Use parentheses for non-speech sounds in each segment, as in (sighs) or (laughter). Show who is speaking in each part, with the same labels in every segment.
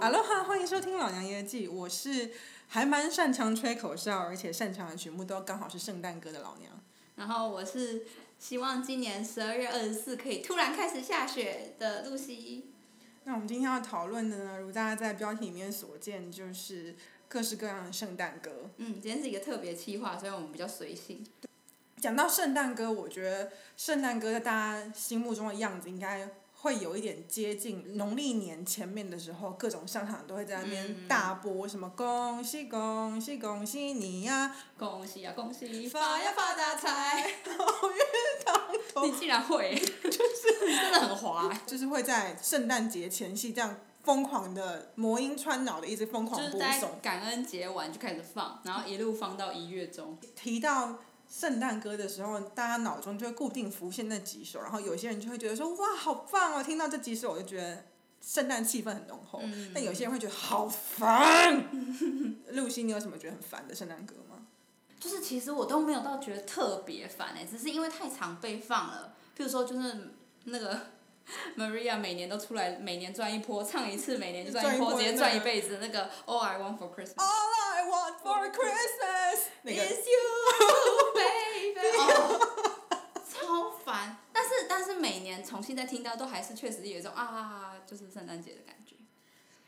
Speaker 1: 哈喽哈，欢迎收听《老娘夜记》，我是还蛮擅长吹口哨，而且擅长的曲目都刚好是圣诞歌的老娘。
Speaker 2: 然后我是希望今年十二月二十四可以突然开始下雪的露西。
Speaker 1: 那我们今天要讨论的呢，如大家在标题里面所见，就是各式各样的圣诞歌。
Speaker 2: 嗯，今天是一个特别企划，所以我们比较随性。
Speaker 1: 讲到圣诞歌，我觉得圣诞歌在大家心目中的样子，应该会有一点接近农历年前面的时候，各种商场都会在那边大播什么“恭喜恭喜恭喜你呀，
Speaker 2: 恭喜呀恭喜，发呀发大财，
Speaker 1: 好运当头
Speaker 2: 你竟然会，就是真的很滑，”，
Speaker 1: 就是会在圣诞节前夕这样疯狂的魔音穿脑的一直疯狂
Speaker 2: 就是在
Speaker 1: 播送。
Speaker 2: 感恩节完就开始放，然后一路放到一月中。
Speaker 1: 提到圣诞歌的时候，大家脑中就会固定浮现那几首，然后有些人就会觉得说哇好棒哦，听到这几首我就觉得圣诞气氛很浓厚。
Speaker 2: 嗯
Speaker 1: 但有些人会觉得好烦。露西，你有什么觉得很烦的圣诞歌吗？
Speaker 2: 就是其实我都没有到觉得特别烦哎、只是因为太常被放了。譬如说就是那个 (laughs) Maria 每年都出来，每年赚一波，唱一次每年就赚一波，直接赚一辈子那个 All I Want for Christmas。
Speaker 1: All I want for Christmas
Speaker 2: is you。哦，超烦。但是但是每年重新再听到，都还是确实有一种啊，就是圣诞节的感觉。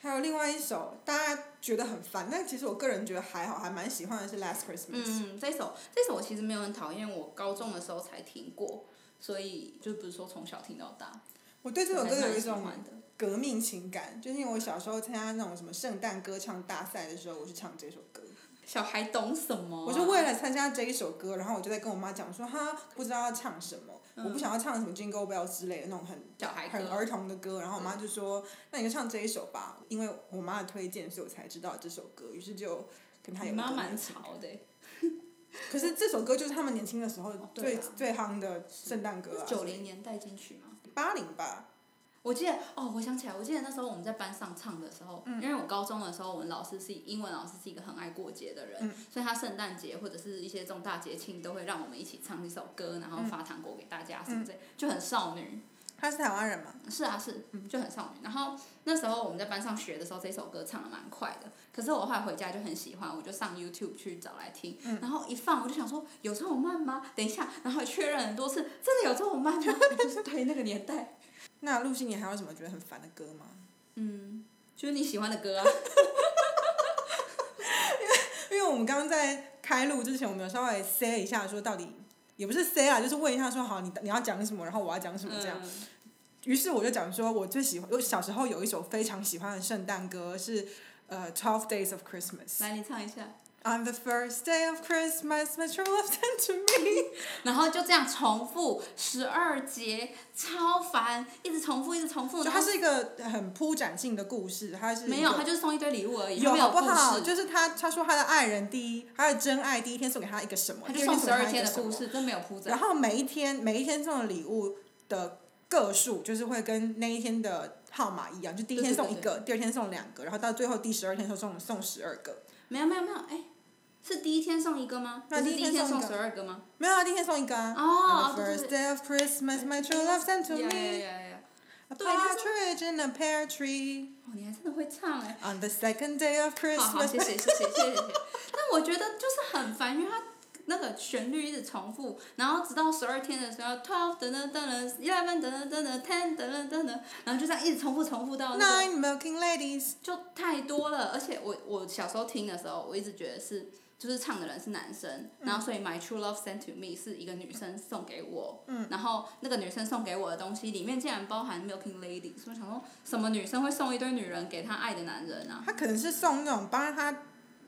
Speaker 1: 还有另外一首大家觉得很烦，但其实我个人觉得还好，还蛮喜欢的是 Last Christmas。
Speaker 2: 嗯，这首这首我其实没有很讨厌，我高中的时候才听过，所以就不是说从小听到大。
Speaker 1: 我对这首歌有一种革命情感，就是因为我小时候参加那种什么圣诞歌唱大赛的时候，我是唱这首歌。
Speaker 2: 小孩懂什么啊、
Speaker 1: 我就为了参加这一首歌，然后我就在跟我妈讲说，哈，不知道要唱什么，
Speaker 2: 嗯。
Speaker 1: 我不想要唱什么 Jingle Bell 之类的那种很
Speaker 2: 小孩
Speaker 1: 很儿童的歌，然后我妈就说，那你就唱这一首吧，因为我妈的推荐，所以我才知道这首歌，于是就跟她
Speaker 2: 你
Speaker 1: 有
Speaker 2: 妈蛮潮的。欸，(laughs)
Speaker 1: 可是这首歌就是他们年轻的时候最、最夯的圣诞歌啊，
Speaker 2: 九零年代进去吗。
Speaker 1: 八零吧，
Speaker 2: 我记得哦，我想起来，我记得那时候我们在班上唱的时候，
Speaker 1: 嗯
Speaker 2: 因为我高中的时候，我们老师是英文老师是一个很爱过节的人，
Speaker 1: 嗯
Speaker 2: 所以他圣诞节或者是一些重大节庆都会让我们一起唱一首歌，然后发糖果给大家什么之类，就很少女。
Speaker 1: 他是台湾人吗，
Speaker 2: 是啊，是，就很少女。然后那时候我们在班上学的时候，这首歌唱的蛮快的。可是我后来回家就很喜欢，我就上 YouTube 去找来听。然后一放，我就想说，有这么慢吗？等一下，然后确认很多次，真的有这么慢吗？(laughs) 就是对那个年代，
Speaker 1: 那露西，你还有什么觉得很烦的歌吗？
Speaker 2: 嗯，就是你喜欢的歌啊。(laughs)
Speaker 1: 因为我们刚刚在开录之前，我们有稍微 say 一下，说到底也不是 say 啊，就是问一下说好，你你要讲什么，然后我要讲什么这样。
Speaker 2: 嗯
Speaker 1: 于是我就讲说，我最喜欢，我小时候有一首非常喜欢的圣诞歌是呃《Twelve Days of Christmas》。
Speaker 2: 来，你唱一下。
Speaker 1: On the first day of Christmas, my true love sent to me。(laughs)
Speaker 2: 然后就这样重复十二节，超烦，一直重复，一直重复。
Speaker 1: 就它是一个很铺展性的故事，它是
Speaker 2: 没有，
Speaker 1: 个
Speaker 2: 他就是送一堆礼物而已，
Speaker 1: 有
Speaker 2: 没有
Speaker 1: 不好？
Speaker 2: 事。
Speaker 1: 就是他他说他的爱人第一，他的真爱第一天送给他一个什么，
Speaker 2: 他
Speaker 1: 送给
Speaker 2: 就送十二。天的故事，真没有铺展。
Speaker 1: 然后每一天每一天送的礼物的个数，就是会跟那一天的号码一样，就第一天送一个，第二天送两个，然后到最后第十二天的时候送送十二个。
Speaker 2: 没有没有没有，哎，是第一天送一个吗？
Speaker 1: 那第一
Speaker 2: 天送十二个吗？
Speaker 1: 没有啊，第一天送一个啊。On、the first day of Christmas, my true love sent to me. A partridge in a pear tree.
Speaker 2: 哦，你还真的会唱哎。
Speaker 1: On the second day of
Speaker 2: Christmas. 好,
Speaker 1: 好，
Speaker 2: 谢谢谢谢谢谢。但我觉得就是很烦，因为它那个旋律一直重复，然后直到十二天的时候，twelve 等等等等，eleven 等等等等，ten 等等等等，然后就这样一直重复重复到、
Speaker 1: Nine milking ladies.
Speaker 2: 就太多了，而且我我小时候听的时候，我一直觉得是。就是唱的人是男生，然后所以 My True Love Sent to Me 是一个女生送给我，然后那个女生送给我的东西里面竟然包含 Milking Lady，所以我想说什么女生会送一堆女人给她爱的男人啊？
Speaker 1: 她可能是送那种帮她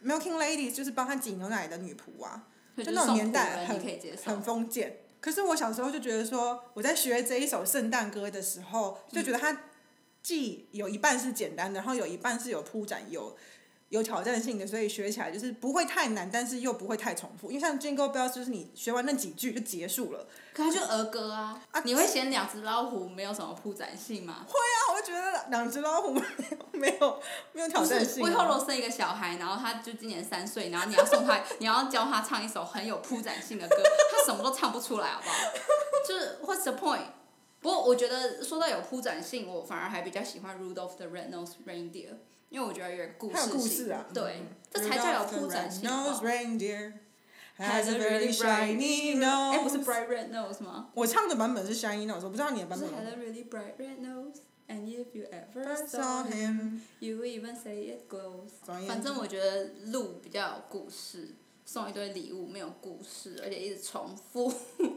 Speaker 1: milking ladies，就是帮她挤牛奶的女仆啊。就那种年代很
Speaker 2: 你可以接受
Speaker 1: 很，封建。可是我小时候就觉得说，我在学这一首圣诞歌的时候，就觉得它既有一半是简单的，然后有一半是有铺展、有有挑战性的，所以学起来就是不会太难，但是又不会太重复。因为像 Jingle Bells 就是你学完那几句就结束了。
Speaker 2: 可它就儿歌啊，
Speaker 1: 啊
Speaker 2: 你会嫌两只老虎没有什么铺展性吗？
Speaker 1: 会啊我就觉得两只老虎没有没有没有挑战性、
Speaker 2: 我以后生一个小孩，然后他就今年三岁，然后你要送他，你要教他唱一首很有铺展性的歌，他什么都唱不出来，好不好？(laughs) 就是 What's the point？不过我觉得说到有铺展性，我反而还比较喜欢 Rudolph the Red-Nosed Reindeer，因为我觉得有点故事性。
Speaker 1: 故事啊。
Speaker 2: 对
Speaker 1: 嗯，
Speaker 2: 这才叫有铺展性。
Speaker 1: Rudolph
Speaker 2: 好
Speaker 1: the reindeer
Speaker 2: Has
Speaker 1: has a very
Speaker 2: really
Speaker 1: shiny nose。
Speaker 2: 哎，不是 bright red nose 吗？
Speaker 1: 我唱的版本是 shiny nose，我不知道你的版本
Speaker 2: had
Speaker 1: 有
Speaker 2: a really bright red nose, and if you ever saw him, you even say it glows. 反正我觉得鹿比较有故事，送一堆礼物没有故事，而且一直重复。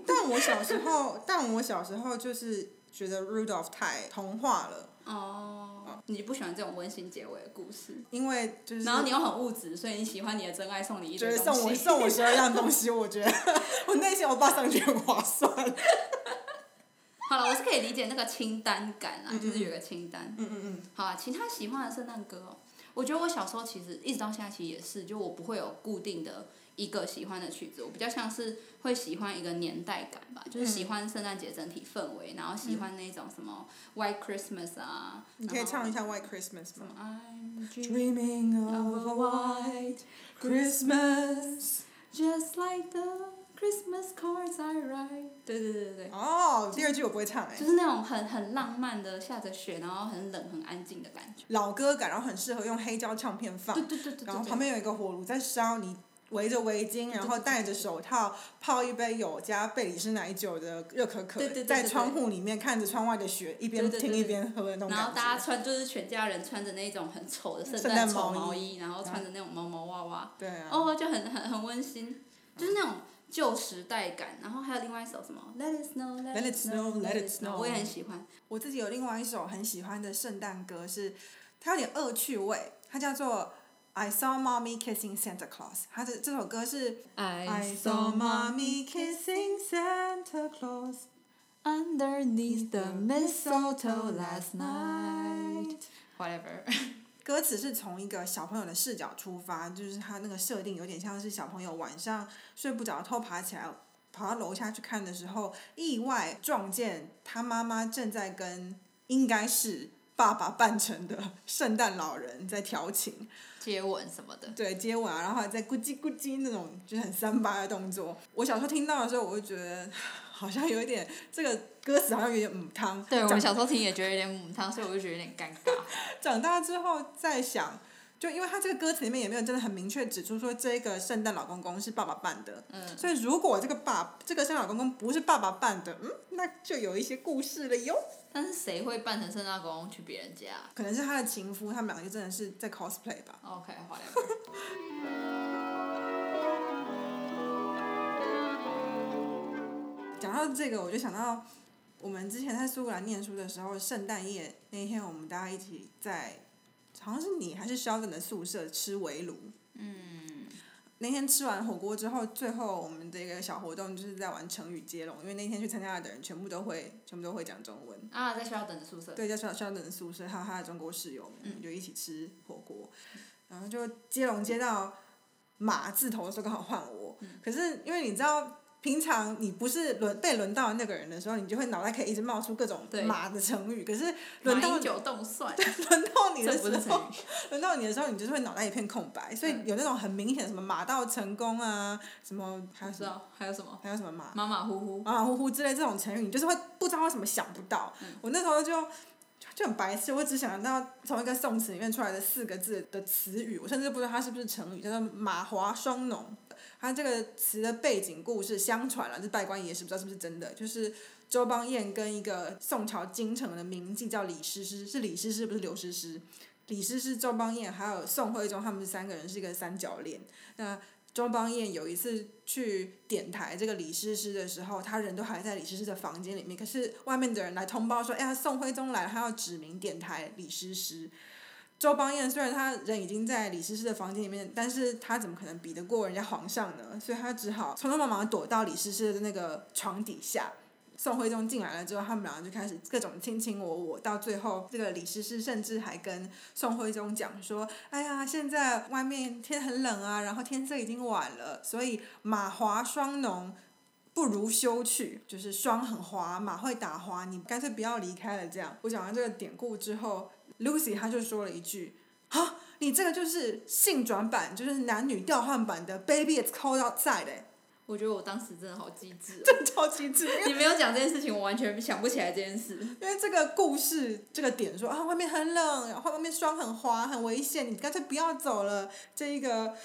Speaker 1: 但我小时候，但我小时候就是觉得 Rudolph 太童话了，
Speaker 2: 哦，你不喜欢这种温馨结尾的故事，
Speaker 1: 因为就是
Speaker 2: 然后你又很物质，所以你喜欢你的真爱送你一
Speaker 1: 就是
Speaker 2: 堆东西。
Speaker 1: 送我送我十二样东西，我觉得 (laughs) 我内心我爸上去很划算。(laughs)
Speaker 2: 好了，我是可以理解那个清单感啦，就是有个清单。
Speaker 1: 嗯嗯嗯。
Speaker 2: 好啊，其他喜欢的圣诞歌、哦，我觉得我小时候其实一直到现在其实也是，就我不会有固定的一个喜欢的曲子，我比较像是会喜欢一个年代感吧，就是喜欢圣诞节整体氛围，然后喜欢那种什么 White Christmas 啊。
Speaker 1: 你可以唱一下 White Christmas 吗
Speaker 2: I'm
Speaker 1: dreaming？Dreaming
Speaker 2: of a
Speaker 1: a
Speaker 2: white
Speaker 1: Christmas。
Speaker 2: just like the Christmas cards I write。对对对对对。
Speaker 1: 哦，第二句我不会唱哎
Speaker 2: 就。是那种很很浪漫的下着雪，然后很冷很安静的感觉。
Speaker 1: 老歌感，然后很适合用黑胶唱片放，
Speaker 2: 对对对对。
Speaker 1: 然后旁边有一个火炉在烧，你围着围巾，然后戴着手套，泡一杯有加贝里斯奶酒的热可可
Speaker 2: 对对对，
Speaker 1: 在窗户里面看着窗外的雪，一边听一边喝的那种
Speaker 2: 然后。大家穿就是全家人穿着那种很丑的圣
Speaker 1: 圣
Speaker 2: 诞
Speaker 1: 毛
Speaker 2: 毛衣，然后穿着那种毛毛娃娃，
Speaker 1: 对啊。
Speaker 2: 哦，就很很很温馨，就是那种旧时代感。然后还有另外一首什么 Let It Snow
Speaker 1: Let
Speaker 2: Let
Speaker 1: it
Speaker 2: It
Speaker 1: snow,
Speaker 2: Snow
Speaker 1: let
Speaker 2: Let
Speaker 1: it Snow，
Speaker 2: 我也很喜欢。
Speaker 1: 我自己有另外一首很喜欢的圣诞歌是，它有点恶趣味，它叫做 I Saw Mommy Kissing Santa Claus。它的这首歌是 I saw mommy kissing Santa Claus。
Speaker 2: underneath the mistletoe last night。Whatever。
Speaker 1: 歌词是从一个小朋友的视角出发，就是他那个设定有点像是小朋友晚上睡不着，偷爬起来跑到楼下去看的时候，意外撞见他妈妈正在跟应该是爸爸扮成的圣诞老人在调情。
Speaker 2: 接吻什么的。
Speaker 1: 对，接吻啊，然后还在咕叽咕叽那种就是很三八的动作。我小时候听到的时候，我就觉得 (sighs) 好像有一点这个歌词好像有点母汤。
Speaker 2: 对，我们小时候听也觉得有点母汤，所以我就觉得有点尴尬。(laughs)
Speaker 1: 长大之后再想，就因为他这个歌词里面也没有真的很明确指出说这个圣诞老公公是爸爸扮的，
Speaker 2: 嗯。
Speaker 1: 所以如果这个爸这个圣诞老公公不是爸爸扮的，嗯，那就有一些故事了哟。
Speaker 2: 但是谁会扮成圣诞公公去别人家
Speaker 1: 可能是他的情夫，他们两个就真的是在 cosplay 吧。
Speaker 2: ？OK，whatever。
Speaker 1: 讲到这个，我就想到我们之前在苏格兰念书的时候，圣诞夜那一天，我们大家一起在，好像是你还是 Sheldon 的宿舍吃围炉。
Speaker 2: 嗯。
Speaker 1: 那天吃完火锅之后，最后我们的一个小活动就是在玩成语接龙，因为那天去参加的人全部都会，全部都会讲中文。
Speaker 2: 啊，在学校等的宿舍。
Speaker 1: 对，在 Sheldon 的宿舍，还有他的中国室友们，我们就一起吃火锅，然后就接龙接到马字头的时候，刚好换我。可是因为你知道。平常你不是轮被轮到那个人的时候，你就会脑袋可以一直冒出各种马的成语。可是轮到
Speaker 2: 九冻蒜。(laughs)
Speaker 1: 轮到你的时候。(laughs) 轮到你的时候，你就是会脑袋一片空白，所以有那种很明显的什么马到成功啊，什么还有什么
Speaker 2: 还有什么？
Speaker 1: 还有什么马
Speaker 2: 马马虎虎。
Speaker 1: 马马虎虎之类这种成语，你就是会不知道为什么想不到。我那时候就就很白痴，我只想到从一个宋词里面出来的四个字的词语，我甚至不知道它是不是成语，叫做“马华双浓”。它这个词的背景故事，相传了，这拜官爷是，不知道是不是真的，就是周邦彦跟一个宋朝京城的名妓叫李师师，是李师师，不是刘师师。李师师、周邦彦还有宋徽宗，他们三个人是一个三角恋。那周邦彦有一次去点台这个李师师的时候，他人都还在李师师的房间里面，可是外面的人来通报说，哎呀，宋徽宗来了，他要指名点台李师师。周邦彦虽然他人已经在李师师的房间里面，但是他怎么可能比得过人家皇上呢？所以他只好匆匆忙忙躲到李师师的那个床底下。宋徽宗进来了之后，他们两个就开始各种卿卿我我，到最后，这个李师师甚至还跟宋徽宗讲说：“哎呀，现在外面天很冷啊，然后天色已经晚了，所以马滑霜浓，不如休去。就是霜很滑，马会打滑，你干脆不要离开了。”这样，我讲完这个典故之后，Lucy 她就说了一句：“啊，你这个就是性转版，就是男女调换版的 Baby It's Cold Outside 哎。”
Speaker 2: 我觉得我当时真的好机智、哦。(laughs)
Speaker 1: 真的超机智。
Speaker 2: 你没有讲这件事情，我完全想不起来这件事。
Speaker 1: 因为这个故事这个点说啊，外面很冷，然后外面霜很滑，很危险，你干脆不要走了。这一个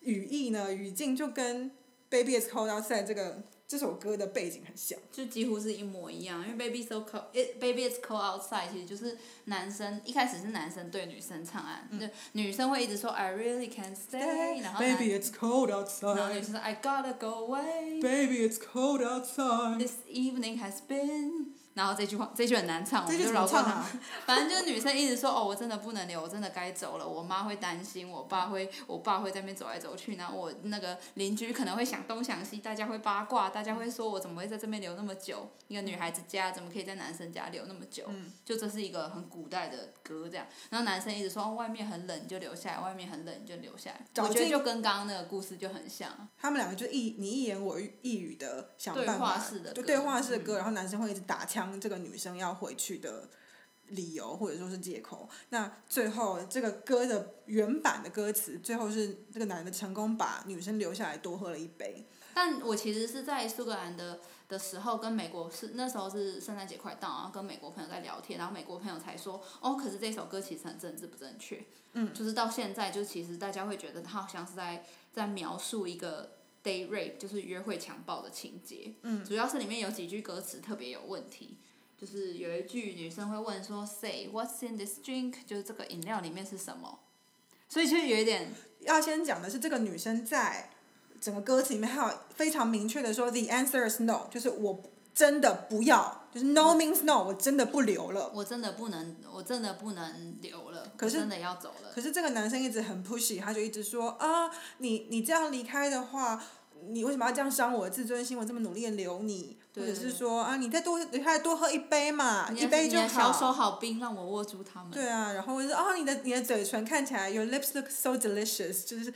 Speaker 1: 语义呢，语境就跟《Baby It's Cold Outside》这个这首歌的背景很像。
Speaker 2: 就几乎是一模一样，因为 Baby So Cold Baby It's Cold Outside 其实就是男生一开始是男生对女生唱啊，就女生会一直说 I really can't stay，然后
Speaker 1: Baby It's Cold
Speaker 2: 然后女
Speaker 1: Outside。
Speaker 2: 生说 I gotta go away。
Speaker 1: Baby It's Cold Outside。
Speaker 2: This evening has been，然后这句话这句很难唱，我就饶过他。
Speaker 1: 么唱啊？(laughs)
Speaker 2: 反正就是女生一直说哦，我真的不能留，我真的该走了。我妈会担心，我爸会，我爸会在那边走来走去，然后我那个邻居可能会想东想西，大家会八卦，大家会说我怎么会在这边留那么久？一个女孩子家怎么可以在男生家留那么久？就这是一个很古代的歌这样。然后男生一直说哦，外面很冷，你就留下来；外面很冷，你就留下来。我觉得就跟刚刚那个故事就很像。
Speaker 1: 他们两个就一你一言我一语的想办
Speaker 2: 对话
Speaker 1: 法
Speaker 2: 式的，歌
Speaker 1: 就对话式的歌，然后男生会一直打枪这个女生要回去的理由或者说是借口。那最后这个歌的原版的歌词，最后是这个男的成功把女生留下来多喝了一杯。
Speaker 2: 但我其实是在苏格兰的的时候，跟美国是那时候是圣诞节快到，然后跟美国朋友在聊天，然后美国朋友才说，哦，可是这首歌其实很政治不正确。嗯。就是到现在，就其实大家会觉得他好像是在在描述一个 rape，就是约会强暴的情节。嗯。主要是里面有几句歌词特别有问题。就是有一句女生会问说：“Say what's in this drink？” 就是这个饮料里面是什么？所以其实有一点 (laughs)
Speaker 1: 要先讲的是，这个女生在整个歌词里面还有非常明确的说，the answer is no，就是我真的不要，就是 no means no，我真的不留了。
Speaker 2: 我真的不能，我真的不能留了，
Speaker 1: 可是
Speaker 2: 真的要走了。
Speaker 1: 可是这个男生一直很 pushy，他就一直说啊，你你这样离开的话，你为什么要这样伤我的自尊心？我这么努力的留你，或者是说啊，你再多你还多喝一杯嘛，一杯就
Speaker 2: 你的小手
Speaker 1: 好。
Speaker 2: 冰，让我握住它们。
Speaker 1: 对啊，然后我就说啊，你的你的嘴唇看起来，your lips look so delicious，就是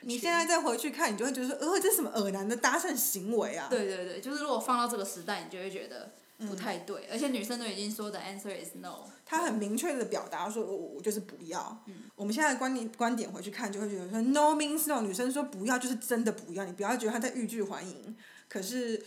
Speaker 1: 你现在再回去看，你就会觉得说，呃，这是什么恶男的搭讪行为啊？
Speaker 2: 对对对，就是如果放到这个时代，你就会觉得
Speaker 1: 嗯
Speaker 2: 不太对，而且女生都已经说的 answer is no。
Speaker 1: 他很明确的表达说，我我就是不要。我们现在的观点观点回去看，就会觉得说 no means no，女生说不要就是真的不要，你不要觉得她在欲拒还迎。可是，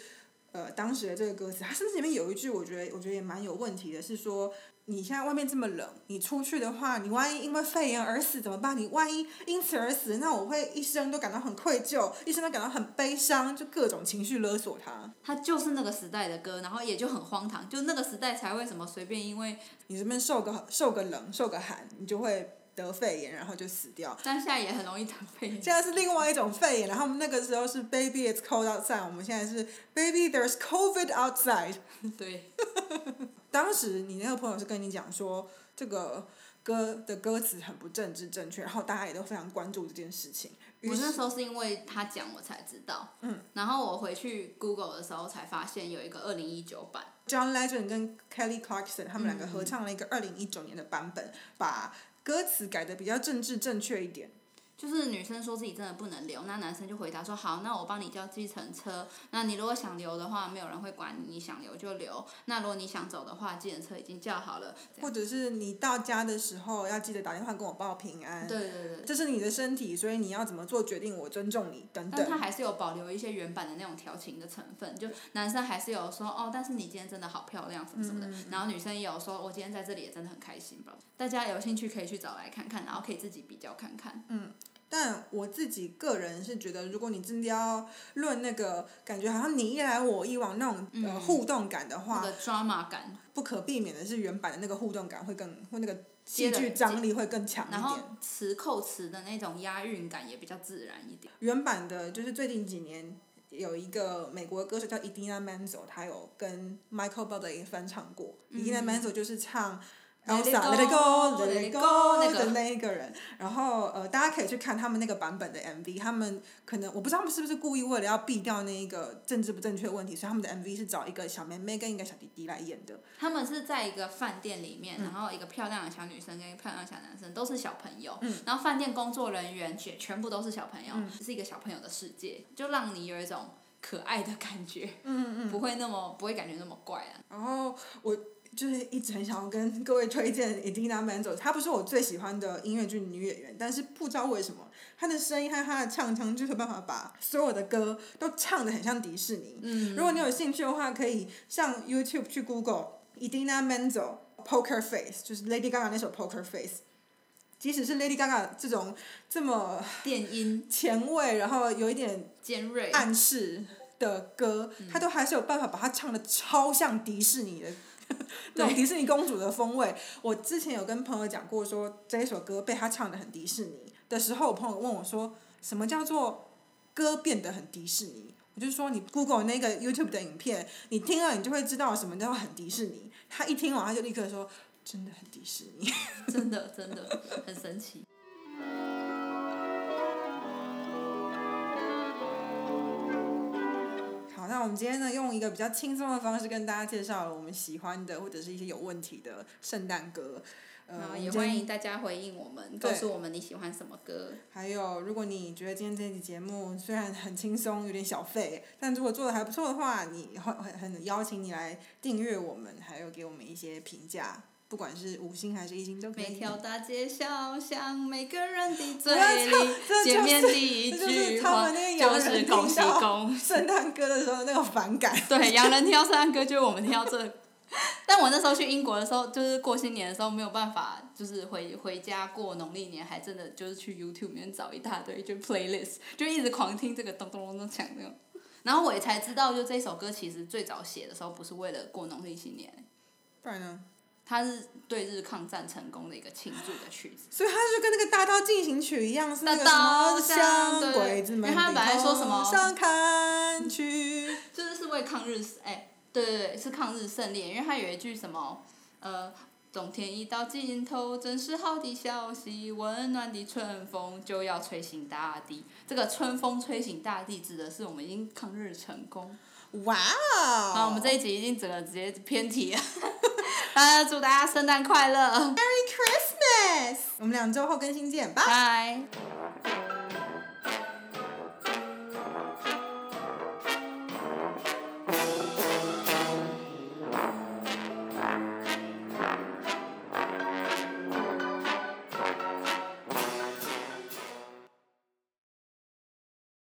Speaker 1: 呃，当时的这个歌词，它甚至里面有一句，我觉得我觉得也蛮有问题的，是说你现在外面这么冷，你出去的话，你万一因为肺炎而死怎么办？你万一因此而死，那我会一生都感到很愧疚，一生都感到很悲伤，就各种情绪勒索他。
Speaker 2: 他就是那个时代的歌，然后也就很荒唐，就那个时代才会什么随便因为，
Speaker 1: 你这边受个受个冷，受个寒，你就会得肺炎，然后就死掉。
Speaker 2: 但现在也很容易得肺炎。
Speaker 1: 现在是另外一种肺炎，然后我们那个时候是 Baby It's Cold Outside，我们现在是 Baby There's COVID Outside。(laughs)
Speaker 2: 对，
Speaker 1: 当时你那个朋友是跟你讲说这个歌的歌词很不政治正确，然后大家也都非常关注这件事情。
Speaker 2: 我那时候是因为他讲我才知道，嗯，然后我回去 Google 的时候才发现有一个二零一九版
Speaker 1: ，John Legend 跟 Kelly Clarkson 他们两个合唱了一个二零一九年的版本，把歌词改的比较政治正确一点。
Speaker 2: 就是女生说自己真的不能留，那男生就回答说好，那我帮你叫计程车。那你如果想留的话，没有人会管你，你想留就留。那如果你想走的话，计程车已经叫好了。
Speaker 1: 或者是你到家的时候要记得打电话跟我报平安。
Speaker 2: 对对对。
Speaker 1: 这是你的身体，所以你要怎么做决定，我尊重你等等。
Speaker 2: 但他还是有保留一些原版的那种调情的成分，就男生还是有说哦，但是你今天真的好漂亮什么什么的，然后女生也有说我今天在这里也真的很开心吧。大家有兴趣可以去找来看看，然后可以自己比较看看。
Speaker 1: 但我自己个人是觉得，如果你真的要论那个感觉，好像你一来我一往那种、呃互动感的话，
Speaker 2: 那个 drama 感，
Speaker 1: 不可避免的是原版的那个互动感会更，会那个戏剧张力会更强一
Speaker 2: 然后
Speaker 1: 点。
Speaker 2: 词扣词的那种押韵感也比较自然一点。
Speaker 1: 原版的就是最近几年有一个美国歌手叫 Edina Menzel，他有跟 Michael Bublé 翻唱过。Edina Menzel 就是唱。
Speaker 2: It
Speaker 1: Elsa
Speaker 2: go,
Speaker 1: Let it go,
Speaker 2: let
Speaker 1: Let
Speaker 2: it 个。
Speaker 1: 的那一个人，然后呃，大家可以去看他们那个版本的 MV，他们可能我不知道他们是不是故意为了要避掉那一个政治不正确的问题，所以他们的 MV 是找一个小妹妹跟一个小弟弟来演的。
Speaker 2: 他们是在一个饭店里
Speaker 1: 嗯。
Speaker 2: 面，然后一个漂亮的小女生跟一个漂亮的小男生都是小朋友，
Speaker 1: 嗯。
Speaker 2: 然后饭店工作人员全全部都是小朋友，是一个小朋友的世界，就让你有一种可爱的感觉，
Speaker 1: 嗯。
Speaker 2: 不会那么不会感觉那么怪啊。
Speaker 1: 然后我就是一直很想要跟各位推荐 Edina Menzel，她不是我最喜欢的音乐剧女演员，但是不知道为什么她的声音和她的唱腔就是有办法把所有的歌都唱的很像迪士尼。
Speaker 2: 嗯
Speaker 1: 如果你有兴趣的话，可以上 YouTube 去 Google Edina Menzel Poker Face，就是 Lady Gaga 那首 Poker Face。即使是 Lady Gaga 这种这么
Speaker 2: 电音
Speaker 1: 前卫，然后有一点
Speaker 2: 尖锐，
Speaker 1: 暗示的歌，他都还是有办法把它唱的超像迪士尼的 (laughs) 那种迪士尼公主的风味。我之前有跟朋友讲过说这一首歌被他唱的很迪士尼的时候，我朋友问我说什么叫做歌变得很迪士尼？我就说你 Google 那个 YouTube 的影片，你听了你就会知道什么叫很迪士尼。他一听完他就立刻说真的很迪士尼。
Speaker 2: 真的真的很神奇。
Speaker 1: 那我们今天呢，用一个比较轻松的方式跟大家介绍了我们喜欢的或者是一些有问题的圣诞歌。呃，
Speaker 2: 也欢迎大家回应我们，告诉我们你喜欢什么歌。
Speaker 1: 还有，如果你觉得今天这期节目虽然很轻松，有点小费，但如果做的还不错的话，你很很很邀请你来订阅我们，还有给我们一些评价，不管是五星还是一星都可以。
Speaker 2: 每条大街小巷，每个人的嘴里，(laughs) 见面第一句话就是恭喜恭喜。
Speaker 1: 圣诞歌的时候那个反感。
Speaker 2: 对，洋人听到圣诞歌，就是我们听到这。但我那时候去英国的时候，就是过新年的时候没有办法，就是回回家过农历年，还真的就是去 YouTube 里面找一大堆就 playlist，就一直狂听这个咚咚咚咚响那种。然后我也才知道，就这首歌其实最早写的时候不是为了过农历新年，
Speaker 1: 不然呢？
Speaker 2: 它是对日抗战成功的一个庆祝的曲子。
Speaker 1: 所以它就跟那个《大刀进行曲》一样，是那个什么
Speaker 2: 向
Speaker 1: 向
Speaker 2: 对
Speaker 1: 鬼子们
Speaker 2: 本来说什么
Speaker 1: 头上看去。(laughs)
Speaker 2: 就是是为抗日，哎、对对对，是抗日胜利，因为他有一句什么，呃，冬天一到尽头，真是好的消息，温暖的春风就要吹醒大地。这个春风吹醒大地，指的是我们已经抗日成功。
Speaker 1: 哇哦！
Speaker 2: 好，我们这一集已经整个直接偏题了。大家祝大家圣诞快乐
Speaker 1: ，Merry Christmas！我们两周后更新见，拜。
Speaker 2: 拜。